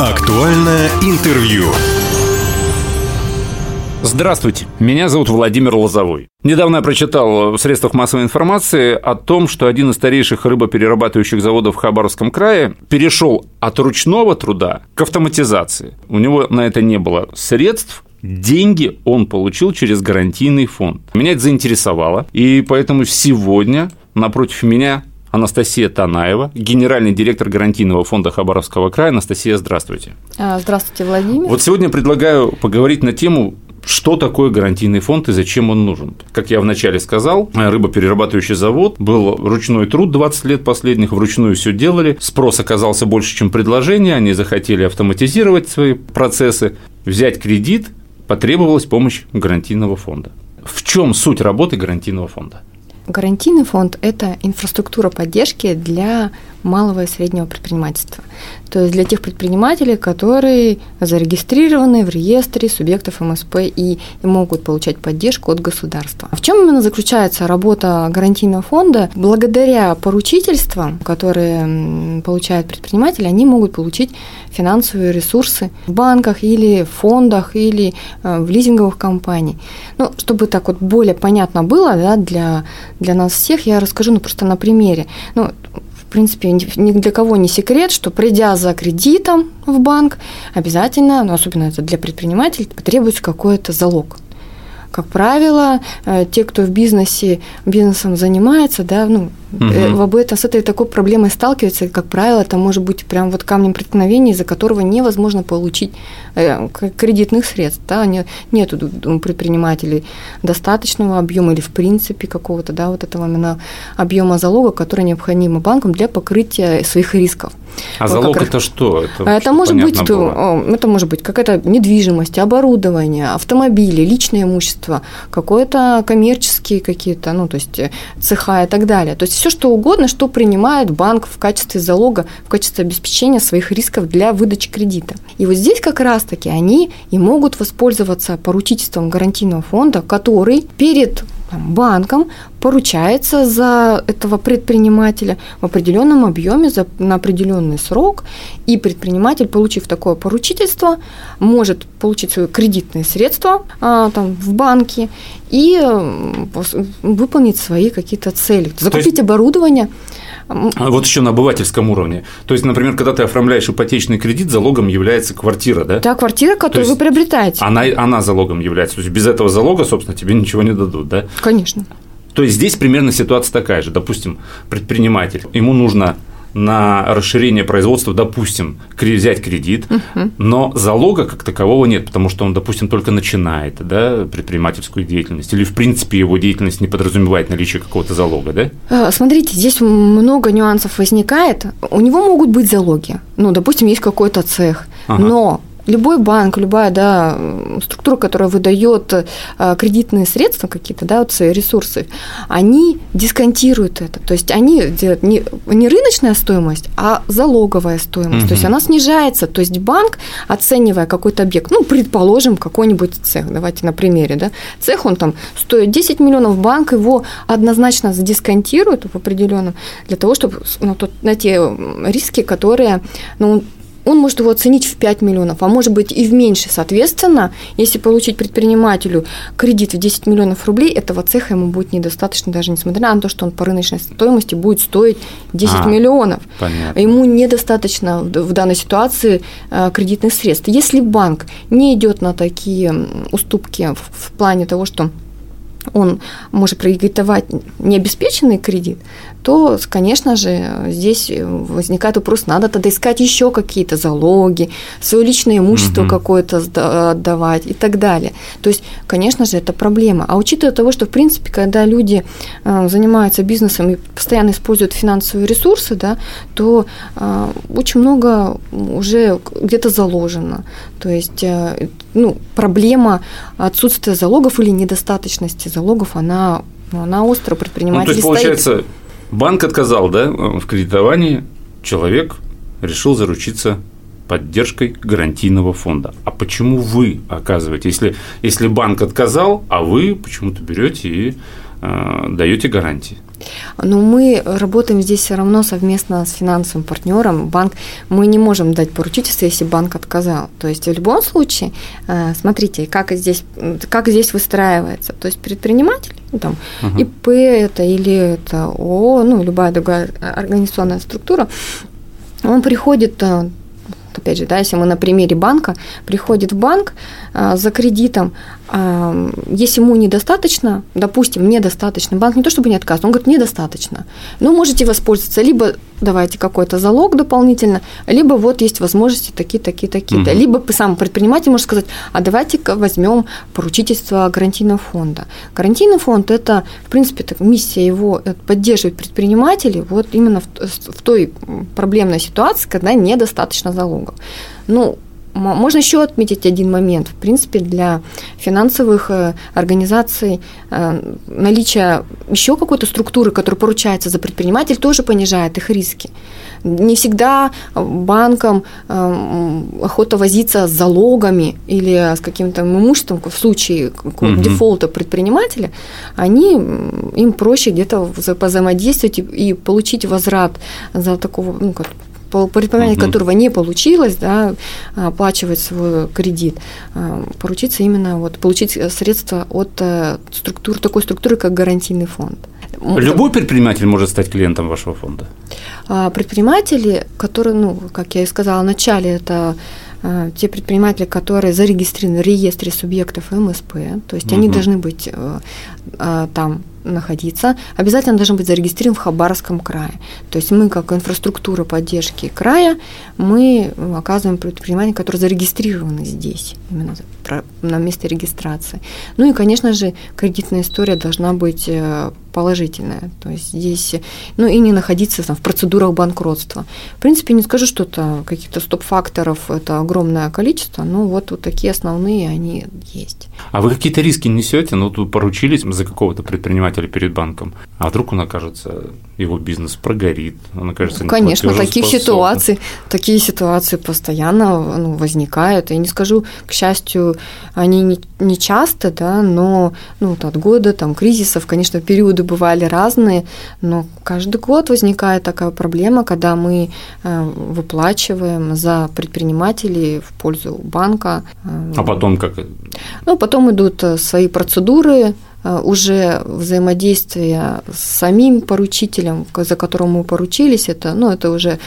Актуальное интервью. Здравствуйте, меня зовут Владимир Лозовой. Недавно я прочитал в средствах массовой информации о том, что один из старейших рыбоперерабатывающих заводов в Хабаровском крае перешел от ручного труда к автоматизации. У него на это не было средств, деньги он получил через гарантийный фонд. Меня это заинтересовало, и поэтому сегодня напротив меня Анастасия Танаева, генеральный директор гарантийного фонда Хабаровского края. Анастасия, здравствуйте. А, здравствуйте, Владимир. Вот сегодня предлагаю поговорить на тему что такое гарантийный фонд и зачем он нужен? Как я вначале сказал, рыбоперерабатывающий завод был ручной труд 20 лет последних, вручную все делали, спрос оказался больше, чем предложение, они захотели автоматизировать свои процессы, взять кредит, потребовалась помощь гарантийного фонда. В чем суть работы гарантийного фонда? Гарантийный фонд – это инфраструктура поддержки для малого и среднего предпринимательства. То есть для тех предпринимателей, которые зарегистрированы в реестре субъектов МСП и могут получать поддержку от государства. В чем именно заключается работа гарантийного фонда? Благодаря поручительствам, которые получают предприниматели, они могут получить финансовые ресурсы в банках или в фондах или э, в лизинговых компаниях. Ну, чтобы так вот более понятно было да, для, для нас всех, я расскажу ну, просто на примере. Ну, в принципе, ни для кого не секрет, что придя за кредитом в банк, обязательно, ну, особенно это для предпринимателей, потребуется какой-то залог – как правило, э, те, кто в бизнесе бизнесом занимается, да, ну, угу. об этом с этой такой проблемой сталкиваются, как правило, это может быть прям вот камнем преткновения, из-за которого невозможно получить э, кредитных средств, да, нет у предпринимателей достаточного объема или в принципе какого-то, да, вот этого именно объема залога, который необходим банкам для покрытия своих рисков. А вот залог это что? Это, это может быть, было. это может быть какая-то недвижимость, оборудование, автомобили, личное имущество, какое-то коммерческие какие-то, ну то есть э, цеха и так далее. То есть все что угодно, что принимает банк в качестве залога, в качестве обеспечения своих рисков для выдачи кредита. И вот здесь как раз-таки они и могут воспользоваться поручительством гарантийного фонда, который перед банком поручается за этого предпринимателя в определенном объеме за, на определенный срок, и предприниматель, получив такое поручительство, может получить свои кредитные средства а, там, в банке и выполнить свои какие-то цели, закупить оборудование. А вот еще на обывательском уровне. То есть, например, когда ты оформляешь ипотечный кредит, залогом является квартира, да? Да, квартира, которую вы приобретаете. Она, она залогом является. То есть без этого залога, собственно, тебе ничего не дадут, да? Конечно. То есть здесь примерно ситуация такая же. Допустим, предприниматель, ему нужно на расширение производства, допустим, взять кредит, угу. но залога как такового нет, потому что он, допустим, только начинает да, предпринимательскую деятельность, или в принципе его деятельность не подразумевает наличие какого-то залога, да? А, смотрите, здесь много нюансов возникает. У него могут быть залоги. Ну, допустим, есть какой-то цех, ага. но любой банк, любая да, структура, которая выдает э, кредитные средства какие-то, да, вот свои ресурсы, они дисконтируют это. То есть они делают не, не рыночная стоимость, а залоговая стоимость. Угу. То есть она снижается. То есть банк, оценивая какой-то объект, ну, предположим, какой-нибудь цех, давайте на примере, да, цех, он там стоит 10 миллионов, банк его однозначно задисконтирует в определенном для того, чтобы ну, на те риски, которые ну, он может его оценить в 5 миллионов, а может быть и в меньше. Соответственно, если получить предпринимателю кредит в 10 миллионов рублей, этого цеха ему будет недостаточно, даже несмотря на то, что он по рыночной стоимости будет стоить 10 а, миллионов. Понятно. Ему недостаточно в данной ситуации э, кредитных средств. Если банк не идет на такие уступки в плане того, что он может кредитовать необеспеченный кредит, то, конечно же, здесь возникает вопрос, надо тогда искать еще какие-то залоги, свое личное имущество угу. какое-то отдавать и так далее. То есть, конечно же, это проблема. А учитывая того, что, в принципе, когда люди э, занимаются бизнесом и постоянно используют финансовые ресурсы, да, то э, очень много уже где-то заложено. То есть, э, ну, проблема отсутствия залогов или недостаточности залогов, она, ну, она остро предпринимателей ну, то есть, получается, стоит. банк отказал, да, в кредитовании, человек решил заручиться поддержкой гарантийного фонда. А почему вы оказываете, если, если банк отказал, а вы почему-то берете и э, даете гарантии? Но мы работаем здесь все равно совместно с финансовым партнером. Банк, мы не можем дать поручительство, если банк отказал. То есть в любом случае, э, смотрите, как здесь, как здесь выстраивается. То есть предприниматель, ну, там, uh ИП это или это ООО, ну, любая другая организационная структура, он приходит э, опять же, да, если мы на примере банка, приходит в банк а, за кредитом, если ему недостаточно, допустим, недостаточно, банк не то чтобы не отказывает, он говорит, недостаточно, но можете воспользоваться, либо давайте какой-то залог дополнительно, либо вот есть возможности такие, такие, такие, угу. либо сам предприниматель может сказать, а давайте-ка возьмем поручительство гарантийного фонда. Гарантийный фонд – это, в принципе, так, миссия его – поддерживать предпринимателей вот именно в, в той проблемной ситуации, когда недостаточно залогов. Ну, можно еще отметить один момент. В принципе, для финансовых э, организаций э, наличие еще какой-то структуры, которая поручается за предприниматель, тоже понижает их риски. Не всегда банкам э, охота возиться с залогами или с каким-то имуществом в случае угу. дефолта предпринимателя, они, им проще где-то взаимодействовать и получить возврат за такого ну, по предпринимателю угу. которого не получилось да, оплачивать свой кредит, а, поручиться именно вот, получить средства от э, структур, такой структуры, как гарантийный фонд. Любой предприниматель может стать клиентом вашего фонда? А, предприниматели, которые, ну, как я и сказала в начале, это а, те предприниматели, которые зарегистрированы в реестре субъектов МСП, то есть угу. они должны быть э, там находиться, обязательно должен быть зарегистрирован в Хабаровском крае. То есть мы, как инфраструктура поддержки края, мы оказываем предпринимания, которые зарегистрированы здесь, именно на месте регистрации. Ну и, конечно же, кредитная история должна быть положительная. То есть здесь, ну и не находиться там, в процедурах банкротства. В принципе, не скажу, что это каких-то стоп-факторов, это огромное количество, но вот, вот такие основные они есть. А вы какие-то риски несете? Ну, тут поручились за какого-то предпринимателя перед банком, а вдруг он окажется, его бизнес прогорит, он окажется Конечно, таких ситуаций, такие ситуации постоянно ну, возникают. Я не скажу, к счастью, они не, не часто, да, но ну, вот от года там кризисов, конечно, периоды бывали разные, но каждый год возникает такая проблема, когда мы э, выплачиваем за предпринимателей в пользу банка. А потом как? Ну, потом идут э, свои процедуры, уже взаимодействие с самим поручителем, за которым мы поручились, это, ну, это уже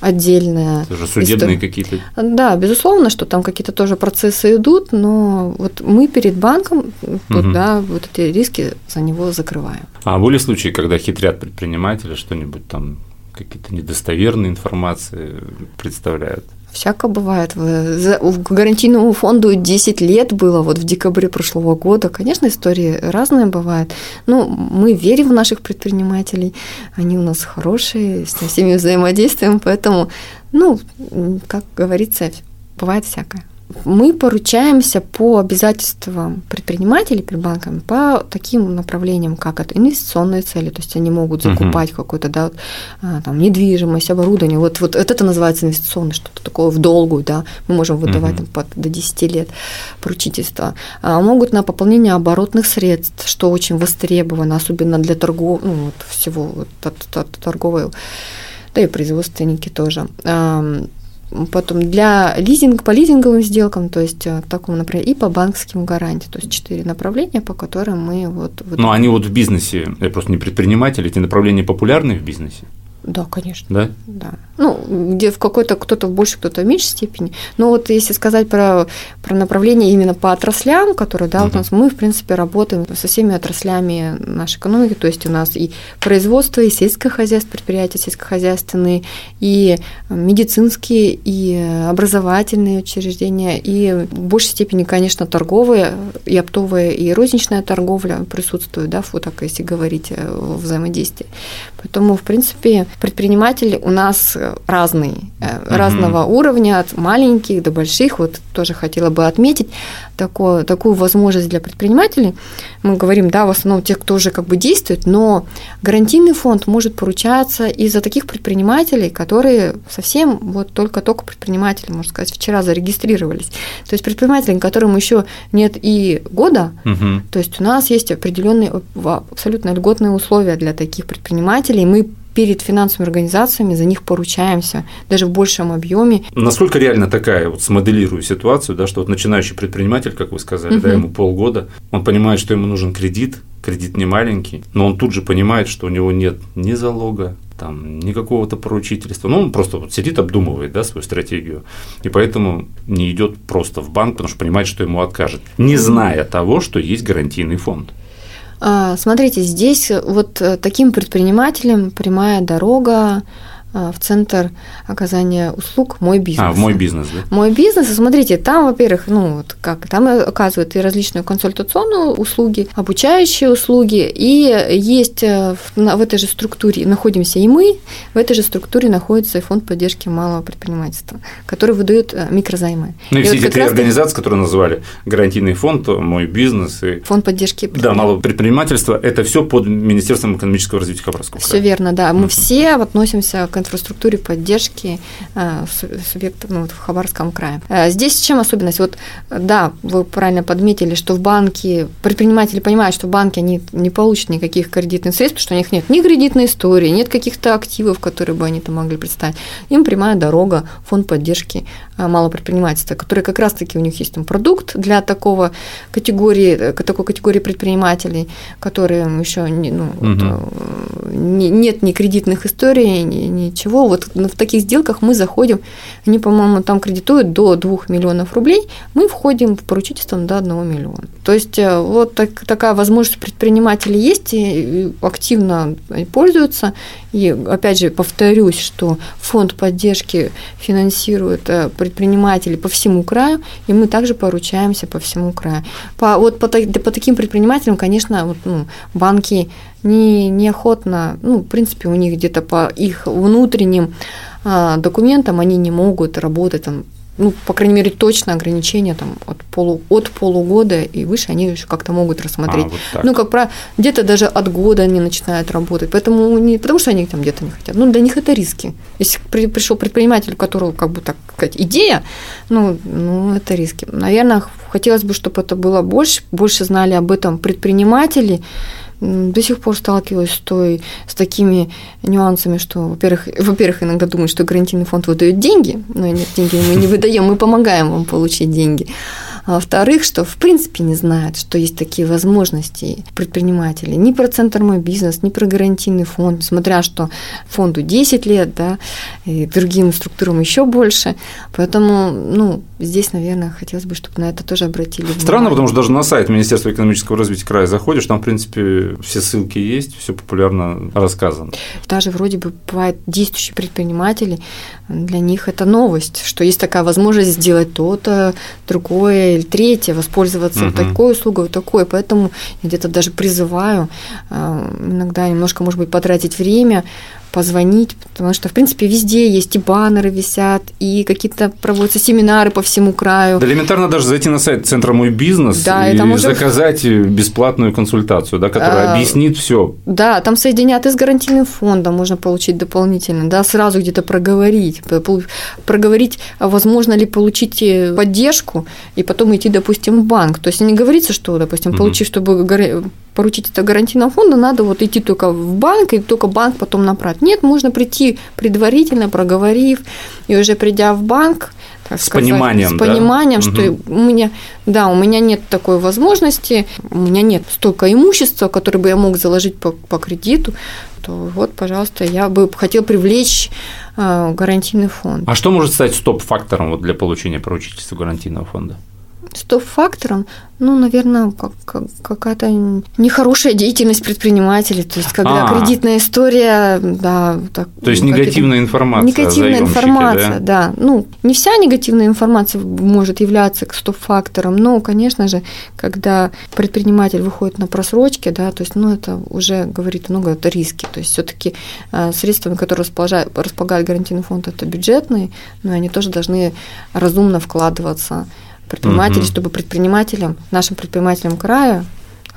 отдельная Это уже судебные история. какие-то? Да, безусловно, что там какие-то тоже процессы идут, но вот мы перед банком, угу. да, вот эти риски за него закрываем. А были случаи, когда хитрят предприниматели, что-нибудь там какие-то недостоверные информации представляют? Всяко бывает. В гарантийному фонду 10 лет было, вот в декабре прошлого года. Конечно, истории разные бывают. Но мы верим в наших предпринимателей. Они у нас хорошие, с всеми взаимодействуем. Поэтому, ну, как говорится, бывает всякое мы поручаемся по обязательствам предпринимателей перед банками по таким направлениям, как это инвестиционные цели, то есть они могут закупать uh-huh. какую-то да, а, там, недвижимость, оборудование. Вот, вот это называется инвестиционное, что-то такое в долгую, да, мы можем выдавать uh-huh. там, под, до 10 лет поручительства. А могут на пополнение оборотных средств, что очень востребовано, особенно для торгов, ну, вот всего вот, торговой, да и производственники тоже потом для лизинг, по лизинговым сделкам, то есть э, такому, например, и по банковским гарантиям, то есть четыре направления, по которым мы вот... вот ну, они вот в бизнесе, я просто не предприниматель, эти направления популярны в бизнесе? Да, конечно. Да? Да. Ну, где в какой-то кто-то в большей, кто-то в меньшей степени. Но вот если сказать про, про направление именно по отраслям, которые, да, вот у нас мы, в принципе, работаем со всеми отраслями нашей экономики, то есть у нас и производство, и сельское хозяйство, предприятия сельскохозяйственные, и медицинские, и образовательные учреждения, и в большей степени, конечно, торговые, и оптовая, и розничная торговля присутствуют, да, вот так, если говорить о взаимодействии. Поэтому, в принципе, предприниматели у нас разные, угу. разного уровня, от маленьких до больших. Вот тоже хотела бы отметить такое, такую возможность для предпринимателей. Мы говорим, да, в основном тех, кто уже как бы действует, но гарантийный фонд может поручаться и за таких предпринимателей, которые совсем вот только-только предприниматели, можно сказать, вчера зарегистрировались. То есть предприниматели, которым еще нет и года, угу. то есть у нас есть определенные абсолютно льготные условия для таких предпринимателей. Мы перед финансовыми организациями за них поручаемся, даже в большем объеме. Насколько реально такая, вот смоделирую ситуацию, да, что вот начинающий предприниматель, как вы сказали, угу. да, ему полгода, он понимает, что ему нужен кредит, кредит не маленький, но он тут же понимает, что у него нет ни залога, там, ни какого-то поручительства. Ну, он просто вот сидит, обдумывает да, свою стратегию. И поэтому не идет просто в банк, потому что понимает, что ему откажет, не зная того, что есть гарантийный фонд. А, смотрите, здесь вот э, таким предпринимателям прямая дорога в центр оказания услуг «Мой бизнес». А, в «Мой бизнес», да? «Мой бизнес». Смотрите, там, во-первых, ну, вот как, там оказывают и различные консультационные услуги, обучающие услуги, и есть э, в, в этой же структуре находимся и мы, в этой же структуре находится и фонд поддержки малого предпринимательства, который выдает э, микрозаймы. Ну и, и все вот эти три организации, которые назвали, гарантийный фонд, «Мой бизнес» и… Фонд поддержки Да, малого предпринимательства, это все под Министерством экономического развития Хабаровского Все верно, да. Мы все относимся к инфраструктуре поддержки э, субъектов ну, вот в Хабаровском крае. Э, здесь чем особенность? Вот, да, вы правильно подметили, что в банке предприниматели понимают, что в банке они не получат никаких кредитных средств, потому что у них нет ни кредитной истории, нет каких-то активов, которые бы они там могли представить. Им прямая дорога, фонд поддержки э, малого предпринимательства, который как раз-таки у них есть там продукт для такого категории, такой категории предпринимателей, которые еще не, ну, угу. вот, не, нет ни кредитных историй, ни, ни ничего. Вот в таких сделках мы заходим, они, по-моему, там кредитуют до 2 миллионов рублей, мы входим в поручительство до 1 миллиона. То есть э, вот так, такая возможность предпринимателей есть и активно пользуются. И опять же повторюсь, что фонд поддержки финансирует э, предпринимателей по всему краю, и мы также поручаемся по всему краю. По, вот по, по таким предпринимателям, конечно, вот, ну, банки не, неохотно, ну, в принципе, у них где-то по их внутренним а, документам они не могут работать там ну, по крайней мере, точно ограничения там, от, полу, от полугода и выше они еще как-то могут рассмотреть. А, вот ну, как правило, где-то даже от года они начинают работать. Поэтому не потому, что они там где-то не хотят. Ну, для них это риски. Если при, пришел предприниматель, у которого, как бы так сказать, идея, ну, ну, это риски. Наверное, хотелось бы, чтобы это было больше, больше знали об этом предприниматели, до сих пор сталкиваюсь с, той, с такими нюансами, что, во-первых, во-первых, иногда думают, что гарантийный фонд выдает деньги, но нет, деньги мы не выдаем, мы помогаем вам получить деньги. А во-вторых, что в принципе не знают, что есть такие возможности предпринимателей. Ни про Центр «Мой бизнес», ни про гарантийный фонд, смотря что фонду 10 лет, да, и другим структурам еще больше. Поэтому, ну, здесь, наверное, хотелось бы, чтобы на это тоже обратили внимание. Странно, потому что даже на сайт Министерства экономического развития края заходишь, там, в принципе, все ссылки есть, все популярно рассказано. Даже вроде бы бывает действующие предприниматели, для них это новость, что есть такая возможность сделать то-то, другое или третье, воспользоваться угу. такой услугой, такой. Поэтому я где-то даже призываю э, иногда немножко, может быть, потратить время, позвонить, потому что, в принципе, везде есть и баннеры висят, и какие-то проводятся семинары по всему краю. Да элементарно даже зайти на сайт Центра «Мой бизнес» да, и, и уже... заказать бесплатную консультацию, да, которая а, объяснит все. Да, там соединят и с гарантийным фондом, можно получить дополнительно, да, сразу где-то проговорить, проговорить, возможно ли получить э, поддержку, и потом идти, допустим, в банк. То есть не говорится, что, допустим, получив, чтобы поручить это гарантийного фонда, надо вот идти только в банк, и только банк потом направить. Нет, можно прийти предварительно, проговорив, и уже придя в банк, так с сказать, пониманием, с пониманием, да? что угу. у меня, да, у меня нет такой возможности, у меня нет столько имущества, которое бы я мог заложить по, по кредиту, то вот, пожалуйста, я бы хотел привлечь э, гарантийный фонд. А что может стать стоп-фактором вот для получения поручительства гарантийного фонда? Стоп-фактором, ну, наверное, как, как, какая-то нехорошая деятельность предпринимателей, то есть когда А-а-а. кредитная история, да, так, то есть негативная информация. Негативная информация, да? да. Ну, не вся негативная информация может являться стоп-фактором, но, конечно же, когда предприниматель выходит на просрочки, да, то есть, ну, это уже говорит много о риске, то есть все-таки э, средствами, которые располагает, располагает гарантийный фонд, это бюджетные, но они тоже должны разумно вкладываться предпринимателей, угу. чтобы предпринимателям, нашим предпринимателям края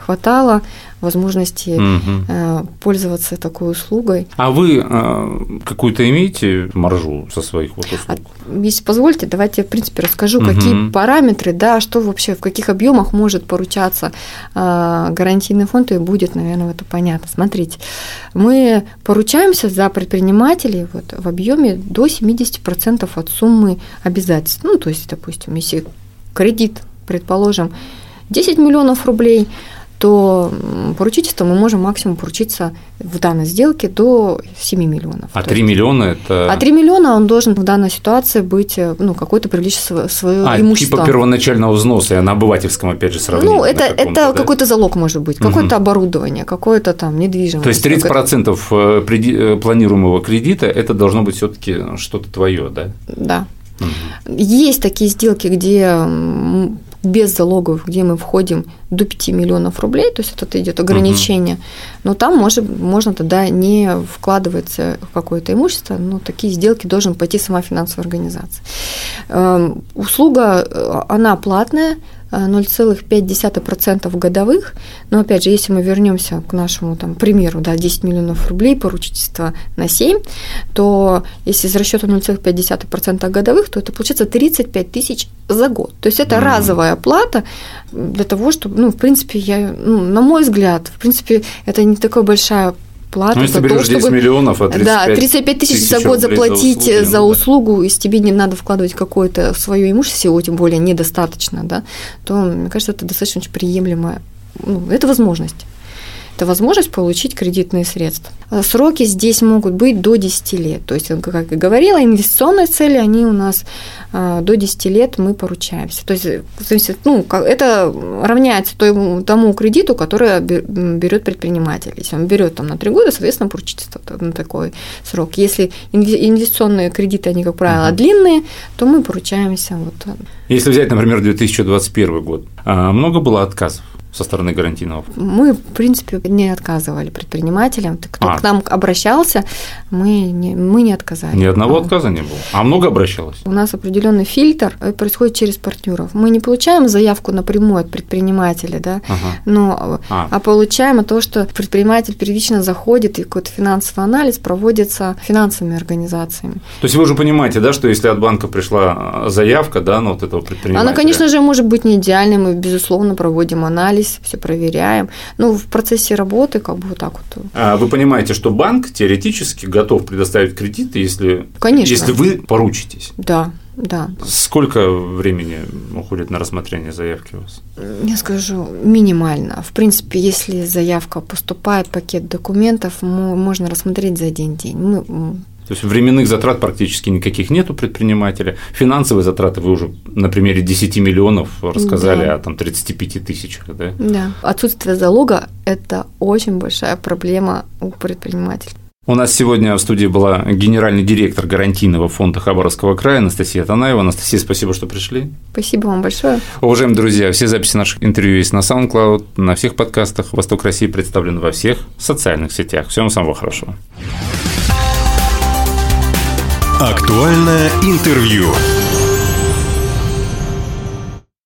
хватало возможности угу. пользоваться такой услугой. А вы э, какую-то имеете маржу со своих вот услуг? А, если позволите, давайте я, в принципе, расскажу, угу. какие параметры, да, что вообще, в каких объемах может поручаться э, гарантийный фонд, и будет, наверное, это понятно. Смотрите, мы поручаемся за предпринимателей вот, в объеме до 70% от суммы обязательств. Ну, то есть, допустим, если кредит, предположим, 10 миллионов рублей, то поручительство мы можем максимум поручиться в данной сделке до 7 миллионов. А 3 миллиона это... А 3 миллиона он должен в данной ситуации быть, ну, какой-то привлечь свое а, имущество. типа первоначального взноса, я на обывательском, опять же, сравнении. Ну, это, это да? какой-то залог может быть, какое-то угу. оборудование, какое-то там недвижимость. То есть 30% э, э, планируемого кредита это должно быть все таки что-то твое, да? Да. Угу. Есть такие сделки, где без залогов, где мы входим до 5 миллионов рублей, то есть это идет ограничение, угу. но там может, можно тогда не вкладываться в какое-то имущество, но такие сделки должен пойти сама финансовая организация. Эм, услуга, э, она платная, 0,5% годовых. Но опять же, если мы вернемся к нашему там, примеру, да, 10 миллионов рублей поручительства на 7, то если из расчета 0,5% годовых, то это получается 35 тысяч за год. То есть это mm-hmm. разовая плата для того, чтобы, ну, в принципе, я, ну, на мой взгляд, в принципе, это не такая большая плата. Ну, если за то, чтобы, миллионов, а 35 Да, 35 тысяч за год заплатить за, услуги, за услугу, да. если тебе не надо вкладывать какое-то свое имущество, тем более недостаточно, да, то, мне кажется, это достаточно очень приемлемая, ну, это возможность это возможность получить кредитные средства. А сроки здесь могут быть до 10 лет. То есть, как я говорила, инвестиционные цели, они у нас а, до 10 лет мы поручаемся. То есть, ну, это равняется тому кредиту, который берет предприниматель. Если он берет там на 3 года, соответственно, поручительство на такой срок. Если инвестиционные кредиты, они, как правило, угу. длинные, то мы поручаемся. Вот. Если взять, например, 2021 год, а, много было отказов? Со стороны гарантийного? Мы, в принципе, не отказывали предпринимателям. Кто а. к нам обращался, мы не, мы не отказали. Ни одного а. отказа не было. А много обращалось? У нас определенный фильтр э, происходит через партнеров. Мы не получаем заявку напрямую от предпринимателя, да, ага. но, а. а получаем того, что предприниматель первично заходит, и какой-то финансовый анализ проводится финансовыми организациями. То есть вы уже понимаете, да, что если от банка пришла заявка, да, на вот этого предпринимателя? Она, конечно же, может быть не идеальной, мы, безусловно, проводим анализ анализ, все проверяем. Ну, в процессе работы как бы вот так вот. А вы понимаете, что банк теоретически готов предоставить кредиты, если, Конечно. если вы поручитесь? Да, да. Сколько времени уходит на рассмотрение заявки у вас? Я скажу, минимально. В принципе, если заявка поступает, пакет документов, можно рассмотреть за один день. Мы то есть временных затрат практически никаких нет у предпринимателя. Финансовые затраты вы уже на примере 10 миллионов рассказали, да. а там 35 тысячах. Да? да. Отсутствие залога – это очень большая проблема у предпринимателей. У нас сегодня в студии была генеральный директор гарантийного фонда Хабаровского края Анастасия Танаева. Анастасия, спасибо, что пришли. Спасибо вам большое. Уважаемые друзья, все записи наших интервью есть на SoundCloud, на всех подкастах. «Восток России» представлен во всех социальных сетях. Всем самого хорошего. Актуальное интервью.